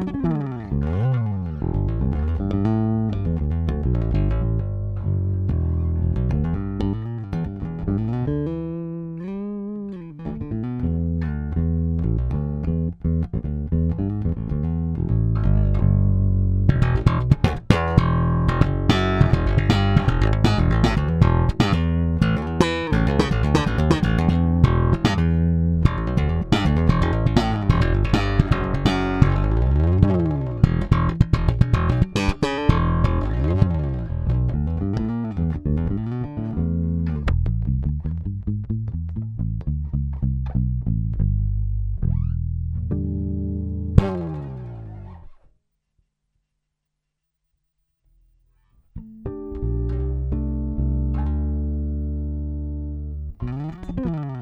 Mm-hmm. Bye.